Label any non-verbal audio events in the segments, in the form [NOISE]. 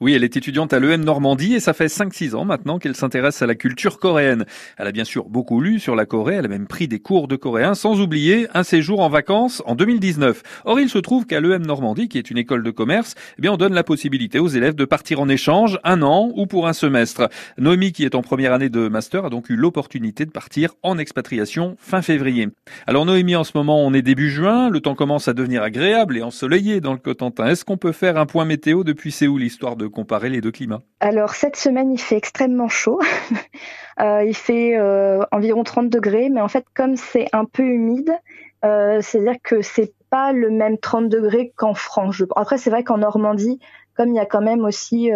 Oui, elle est étudiante à l'EM Normandie et ça fait 5-6 ans maintenant qu'elle s'intéresse à la culture coréenne. Elle a bien sûr beaucoup lu sur la Corée, elle a même pris des cours de coréen, sans oublier un séjour en vacances en 2019. Or, il se trouve qu'à l'EM Normandie, qui est une école de commerce, eh bien, on donne la possibilité aux élèves de partir en échange un an ou pour un semestre. Noémie, qui est en première année de master, a donc eu l'opportunité de partir en expatriation fin février. Alors Noémie, en ce moment, on est début juin, le temps commence à devenir agréable et ensoleillé dans le Cotentin. Est-ce qu'on peut faire un point météo depuis Séoul, histoire de comparer les deux climats Alors cette semaine, il fait extrêmement chaud. [LAUGHS] Euh, il fait euh, environ 30 degrés, mais en fait, comme c'est un peu humide, euh, c'est-à-dire que c'est pas le même 30 degrés qu'en France. Après, c'est vrai qu'en Normandie, comme il y a quand même aussi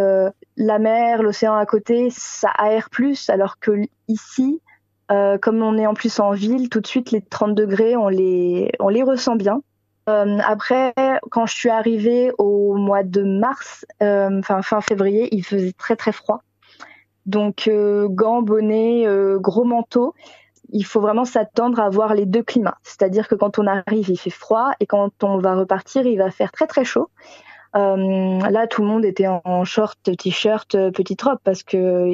la mer, l'océan à côté, ça aère plus, alors que ici, comme on est en plus en ville, tout de suite les 30 degrés, on les, on les ressent bien. Euh, après, quand je suis arrivée au mois de mars, euh, enfin fin février, il faisait très très froid. Donc euh, gants, bonnet, gros manteau. Il faut vraiment s'attendre à voir les deux climats. C'est-à-dire que quand on arrive, il fait froid et quand on va repartir, il va faire très très chaud. là, tout le monde était en short, t-shirt, petite robe parce que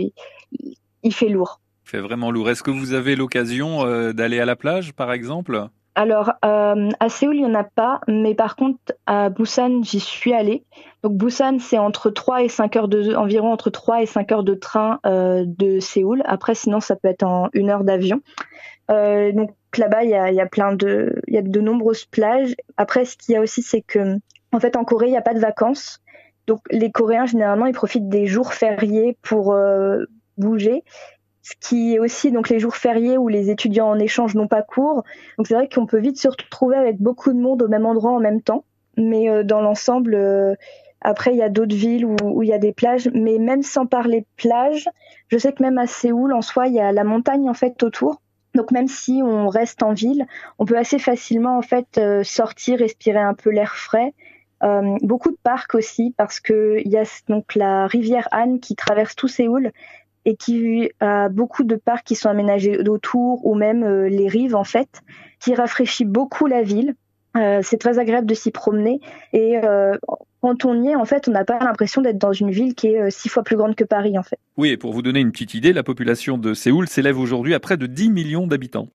il fait lourd. Il fait vraiment lourd. Est-ce que vous avez l'occasion d'aller à la plage, par exemple? Alors, euh, à Séoul, il n'y en a pas, mais par contre, à Busan, j'y suis allée. Donc, Busan, c'est entre 3 et 5 heures de, environ entre 3 et 5 heures de train euh, de Séoul. Après, sinon, ça peut être en une heure d'avion. Euh, donc, là-bas, il y a, plein de, y a de nombreuses plages. Après, ce qu'il y a aussi, c'est que, en fait, en Corée, il n'y a pas de vacances. Donc, les Coréens, généralement, ils profitent des jours fériés pour bouger ce qui est aussi donc les jours fériés où les étudiants en échange n'ont pas cours. Donc c'est vrai qu'on peut vite se retrouver avec beaucoup de monde au même endroit en même temps. Mais euh, dans l'ensemble, euh, après il y a d'autres villes où, il y a des plages. Mais même sans parler plage, je sais que même à Séoul en soi il y a la montagne en fait autour. Donc même si on reste en ville, on peut assez facilement en fait euh, sortir, respirer un peu l'air frais. beaucoup de parcs aussi parce que il y a donc la rivière Han qui traverse tout Séoul et qui a beaucoup de parcs qui sont aménagés autour ou même euh, les rives en fait, qui rafraîchit beaucoup la ville. Euh, c'est très agréable de s'y promener et euh, quand on y est, en fait, on n'a pas l'impression d'être dans une ville qui est six fois plus grande que Paris, en fait. Oui, et pour vous donner une petite idée, la population de Séoul s'élève aujourd'hui à près de 10 millions d'habitants.